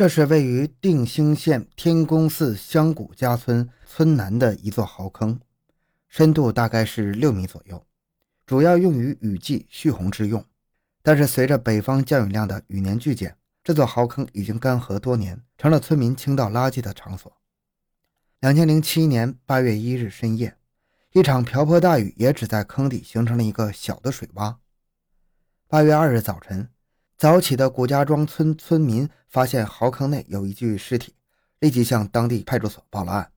这是位于定兴县天宫寺香谷家村村南的一座壕坑，深度大概是六米左右，主要用于雨季蓄洪之用。但是随着北方降雨量的雨年剧减，这座壕坑已经干涸多年，成了村民倾倒垃圾的场所。两千零七年八月一日深夜，一场瓢泼大雨也只在坑底形成了一个小的水洼。八月二日早晨。早起的古家庄村村民发现壕坑内有一具尸体，立即向当地派出所报了案。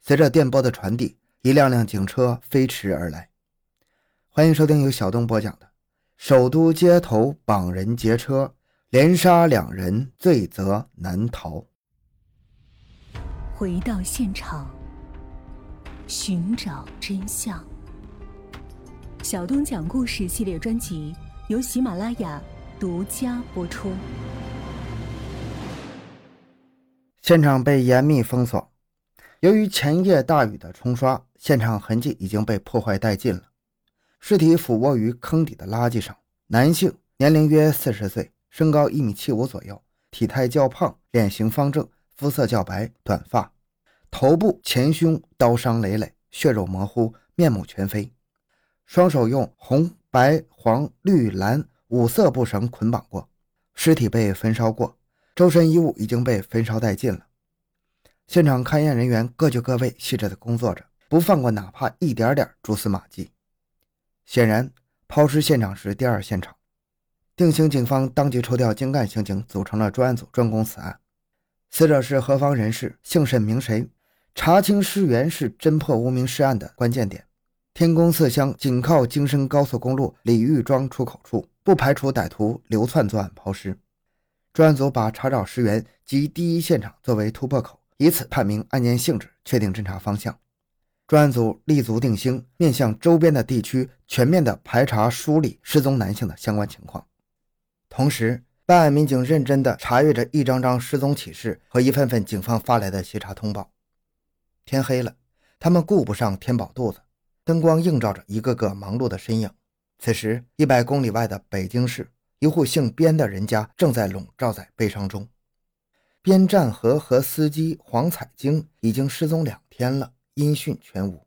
随着电波的传递，一辆辆警车飞驰而来。欢迎收听由小东播讲的《首都街头绑人劫车，连杀两人，罪责难逃》。回到现场，寻找真相。小东讲故事系列专辑由喜马拉雅。独家播出。现场被严密封锁，由于前夜大雨的冲刷，现场痕迹已经被破坏殆尽了。尸体俯卧于坑底的垃圾上，男性，年龄约四十岁，身高一米七五左右，体态较胖，脸型方正，肤色较白，短发，头部前胸刀伤累累，血肉模糊，面目全非，双手用红、白、黄、绿、蓝。五色布绳捆绑过，尸体被焚烧过，周身衣物已经被焚烧殆尽了。现场勘验人员各就各位，细致地工作着，不放过哪怕一点点蛛丝马迹。显然，抛尸现场是第二现场。定兴警方当即抽调精干刑警，组成了专案组，专攻此案。死者是何方人士，姓甚名谁？查清尸源是侦破无名尸案的关键点。天宫寺乡紧靠京深高速公路李玉庄出口处。不排除歹徒流窜作案抛尸，专案组把查找尸源及第一现场作为突破口，以此判明案件性质，确定侦查方向。专案组立足定兴，面向周边的地区，全面的排查梳理失踪男性的相关情况。同时，办案民警认真地查阅着一张张失踪启事和一份份警方发来的协查通报。天黑了，他们顾不上填饱肚子，灯光映照着一个个忙碌的身影。此时，一百公里外的北京市，一户姓边的人家正在笼罩在悲伤中。边占和和司机黄彩晶已经失踪两天了，音讯全无。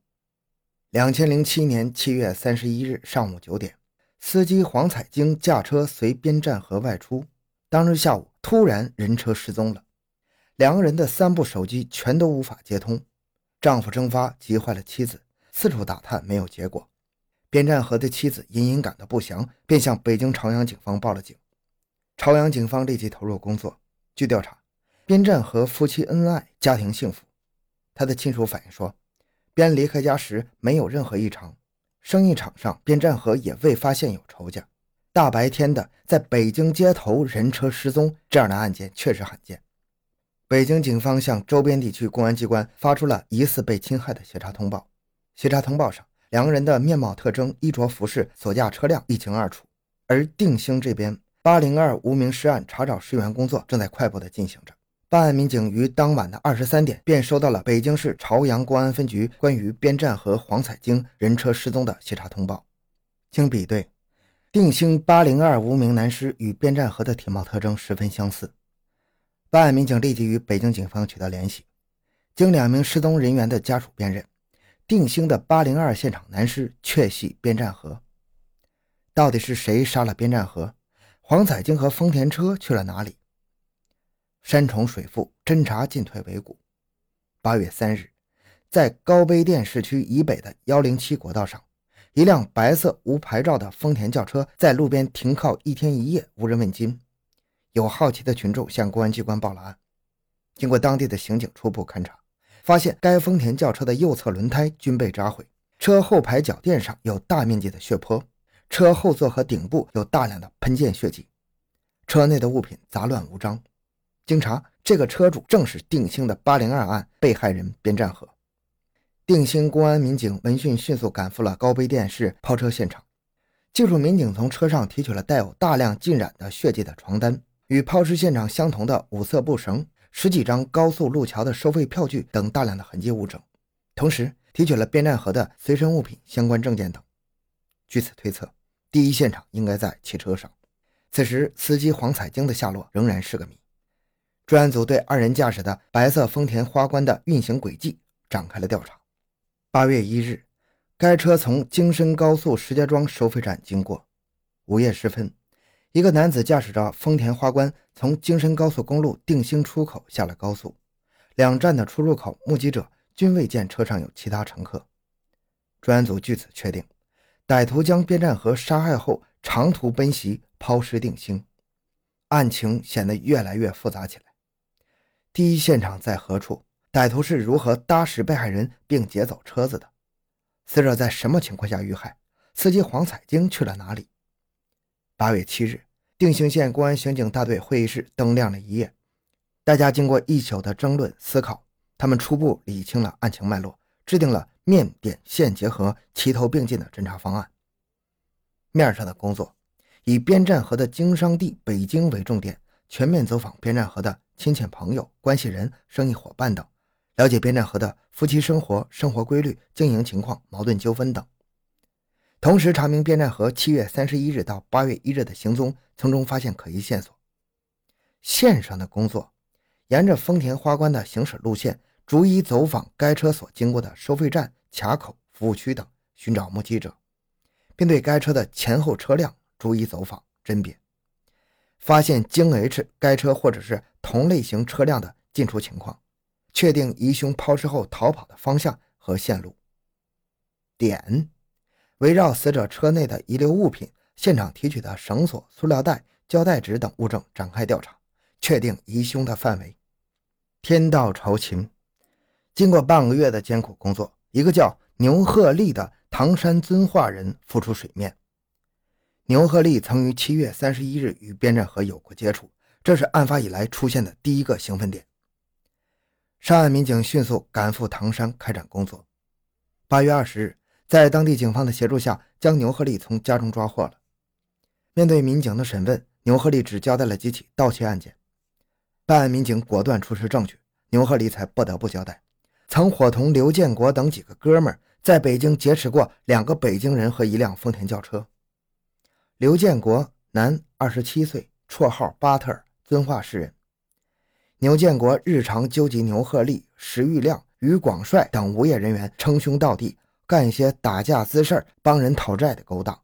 两千零七年七月三十一日上午九点，司机黄彩晶驾车随边占和外出，当日下午突然人车失踪了，两个人的三部手机全都无法接通。丈夫蒸发急坏了妻子，四处打探没有结果。边占河的妻子隐隐感到不祥，便向北京朝阳警方报了警。朝阳警方立即投入工作。据调查，边占河夫妻恩爱，家庭幸福。他的亲属反映说，边离开家时没有任何异常，生意场上边占河也未发现有仇家。大白天的，在北京街头人车失踪，这样的案件确实罕见。北京警方向周边地区公安机关发出了疑似被侵害的协查通报。协查通报上。两个人的面貌特征、衣着服饰、所驾车辆一清二楚。而定兴这边，八零二无名尸案查找尸源工作正在快步的进行着。办案民警于当晚的二十三点便收到了北京市朝阳公安分局关于边站和黄彩晶人车失踪的协查通报。经比对，定兴八零二无名男尸与边站河的体貌特征十分相似。办案民警立即与北京警方取得联系，经两名失踪人员的家属辨认。定兴的八零二现场男尸确系边占河，到底是谁杀了边占河？黄彩晶和丰田车去了哪里？山重水复，侦查进退维谷。八月三日，在高碑店市区以北的幺零七国道上，一辆白色无牌照的丰田轿车在路边停靠一天一夜，无人问津。有好奇的群众向公安机关报了案。经过当地的刑警初步勘查。发现该丰田轿车的右侧轮胎均被扎毁，车后排脚垫上有大面积的血泊，车后座和顶部有大量的喷溅血迹，车内的物品杂乱无章。经查，这个车主正是定兴的八零二案被害人边占河。定兴公安民警闻讯迅速赶赴了高碑店市抛车现场，技术民警从车上提取了带有大量浸染的血迹的床单，与抛尸现场相同的五色布绳。十几张高速路桥的收费票据等大量的痕迹物证，同时提取了边站河的随身物品、相关证件等。据此推测，第一现场应该在汽车上。此时，司机黄彩晶的下落仍然是个谜。专案组对二人驾驶的白色丰田花冠的运行轨迹展开了调查。八月一日，该车从京深高速石家庄收费站经过。午夜时分，一个男子驾驶着丰田花冠从京深高速公路定兴出口下了高速。两站的出入口，目击者均未见车上有其他乘客。专案组据此确定，歹徒将边占河杀害后长途奔袭，抛尸定兴。案情显得越来越复杂起来。第一现场在何处？歹徒是如何搭使被害人并劫走车子的？死者在什么情况下遇害？司机黄彩晶去了哪里？八月七日，定兴县公安刑警大队会议室灯亮了一夜，大家经过一宿的争论思考，他们初步理清了案情脉络，制定了面点线结合、齐头并进的侦查方案。面上的工作，以边站河的经商地北京为重点，全面走访边站河的。亲戚朋友、关系人、生意伙伴等，了解边站河的夫妻生活、生活规律、经营情况、矛盾纠纷等。同时查明边站和七月三十一日到八月一日的行踪，从中发现可疑线索。线上的工作，沿着丰田花冠的行驶路线，逐一走访该车所经过的收费站、卡口、服务区等，寻找目击者，并对该车的前后车辆逐一走访甄别。发现京 H 该车或者是同类型车辆的进出情况，确定疑凶抛尸后逃跑的方向和线路。点，围绕死者车内的遗留物品、现场提取的绳索、塑料袋、胶带纸等物证展开调查，确定疑凶的范围。天道酬勤，经过半个月的艰苦工作，一个叫牛鹤立的唐山遵化人浮出水面。牛鹤立曾于七月三十一日与边站河有过接触，这是案发以来出现的第一个兴奋点。上岸民警迅速赶赴唐山开展工作。八月二十日，在当地警方的协助下，将牛鹤立从家中抓获了。面对民警的审问，牛鹤立只交代了几起盗窃案件。办案民警果断出示证据，牛鹤立才不得不交代，曾伙同刘建国等几个哥们儿在北京劫持过两个北京人和一辆丰田轿车。刘建国，男，二十七岁，绰号巴特尔，遵化市人。牛建国日常纠集牛鹤立、石玉亮、于广帅等无业人员，称兄道弟，干一些打架滋事帮人讨债的勾当，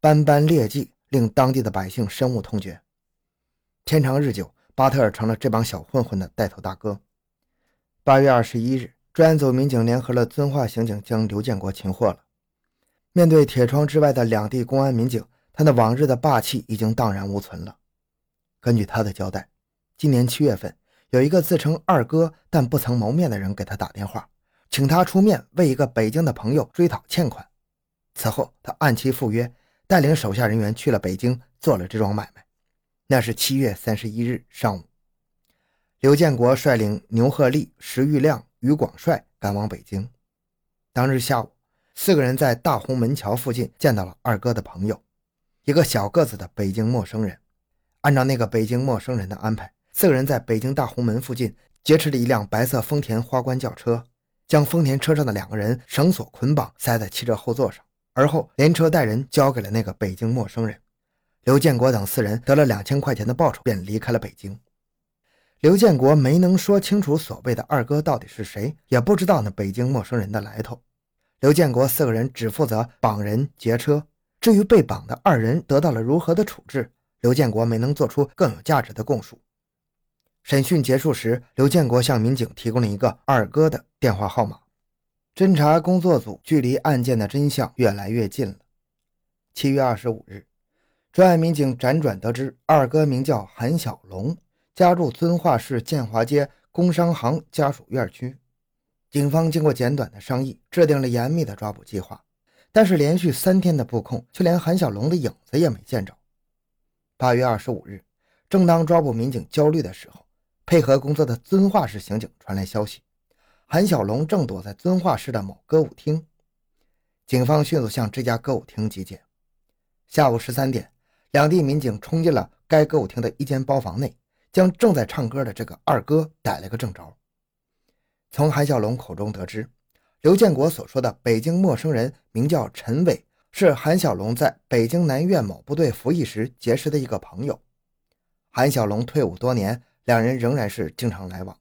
斑斑劣迹，令当地的百姓深恶痛绝。天长日久，巴特尔成了这帮小混混的带头大哥。八月二十一日，专案组民警联合了遵化刑警，将刘建国擒获了。面对铁窗之外的两地公安民警。他那往日的霸气已经荡然无存了。根据他的交代，今年七月份，有一个自称二哥但不曾谋面的人给他打电话，请他出面为一个北京的朋友追讨欠款。此后，他按期赴约，带领手下人员去了北京，做了这桩买卖。那是七月三十一日上午，刘建国率领牛鹤立、石玉亮、于广帅赶往北京。当日下午，四个人在大红门桥附近见到了二哥的朋友。一个小个子的北京陌生人，按照那个北京陌生人的安排，四个人在北京大红门附近劫持了一辆白色丰田花冠轿车，将丰田车上的两个人绳索捆绑，塞在汽车后座上，而后连车带人交给了那个北京陌生人。刘建国等四人得了两千块钱的报酬，便离开了北京。刘建国没能说清楚所谓的二哥到底是谁，也不知道那北京陌生人的来头。刘建国四个人只负责绑人劫车。至于被绑的二人得到了如何的处置，刘建国没能做出更有价值的供述。审讯结束时，刘建国向民警提供了一个二哥的电话号码。侦查工作组距离案件的真相越来越近了。七月二十五日，专案民警辗转得知，二哥名叫韩小龙，家住遵化市建华街工商行家属院区。警方经过简短的商议，制定了严密的抓捕计划。但是连续三天的布控，却连韩小龙的影子也没见着。八月二十五日，正当抓捕民警焦虑的时候，配合工作的遵化市刑警传来消息，韩小龙正躲在遵化市的某歌舞厅。警方迅速向这家歌舞厅集结。下午十三点，两地民警冲进了该歌舞厅的一间包房内，将正在唱歌的这个二哥逮了个正着。从韩小龙口中得知。刘建国所说的北京陌生人名叫陈伟，是韩小龙在北京南苑某部队服役时结识的一个朋友。韩小龙退伍多年，两人仍然是经常来往。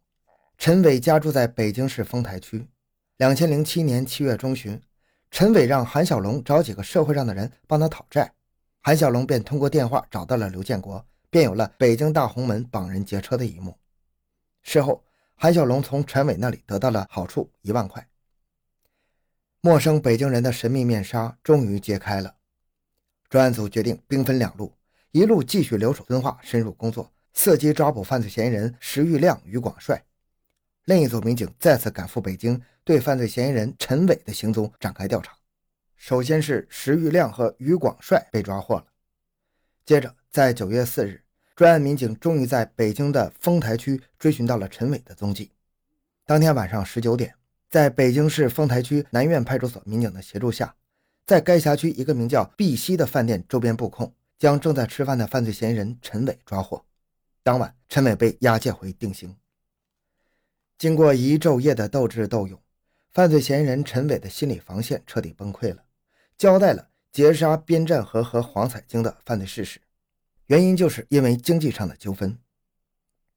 陈伟家住在北京市丰台区。两千零七年七月中旬，陈伟让韩小龙找几个社会上的人帮他讨债，韩小龙便通过电话找到了刘建国，便有了北京大红门绑人劫车的一幕。事后，韩小龙从陈伟那里得到了好处一万块。陌生北京人的神秘面纱终于揭开了。专案组决定兵分两路，一路继续留守遵化，深入工作，伺机抓捕犯罪嫌疑人石玉亮、于广帅；另一组民警再次赶赴北京，对犯罪嫌疑人陈伟的行踪展开调查。首先是石玉亮和于广帅被抓获了。接着，在九月四日，专案民警终于在北京的丰台区追寻到了陈伟的踪迹。当天晚上十九点。在北京市丰台区南苑派出所民警的协助下，在该辖区一个名叫碧溪的饭店周边布控，将正在吃饭的犯罪嫌疑人陈伟抓获。当晚，陈伟被押解回定刑。经过一昼夜的斗智斗勇，犯罪嫌疑人陈伟的心理防线彻底崩溃了，交代了劫杀边占和和黄彩晶的犯罪事实，原因就是因为经济上的纠纷。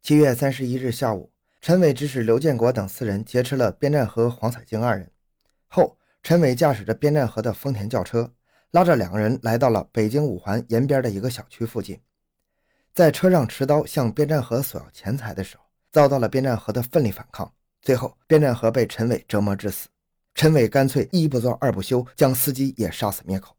七月三十一日下午。陈伟指使刘建国等四人劫持了边占和黄彩晶二人后，陈伟驾驶着边占和的丰田轿车，拉着两个人来到了北京五环沿边的一个小区附近，在车上持刀向边占河索要钱财的时候，遭到了边占河的奋力反抗，最后边占河被陈伟折磨致死。陈伟干脆一不做二不休，将司机也杀死灭口。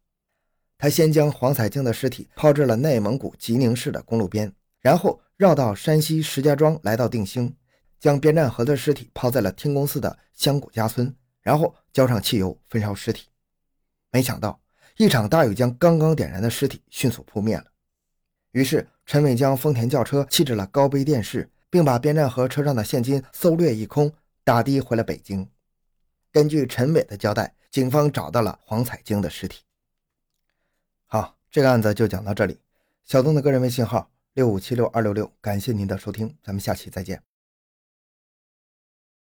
他先将黄彩晶的尸体抛至了内蒙古吉宁市的公路边，然后绕到山西石家庄来到定兴。将边占河的尸体抛在了天宫寺的香谷家村，然后浇上汽油焚烧尸体。没想到，一场大雨将刚刚点燃的尸体迅速扑灭了。于是，陈伟将丰田轿车弃置了高碑店市，并把边站和车上的现金搜掠一空，打的回了北京。根据陈伟的交代，警方找到了黄彩晶的尸体。好，这个案子就讲到这里。小东的个人微信号六五七六二六六，感谢您的收听，咱们下期再见。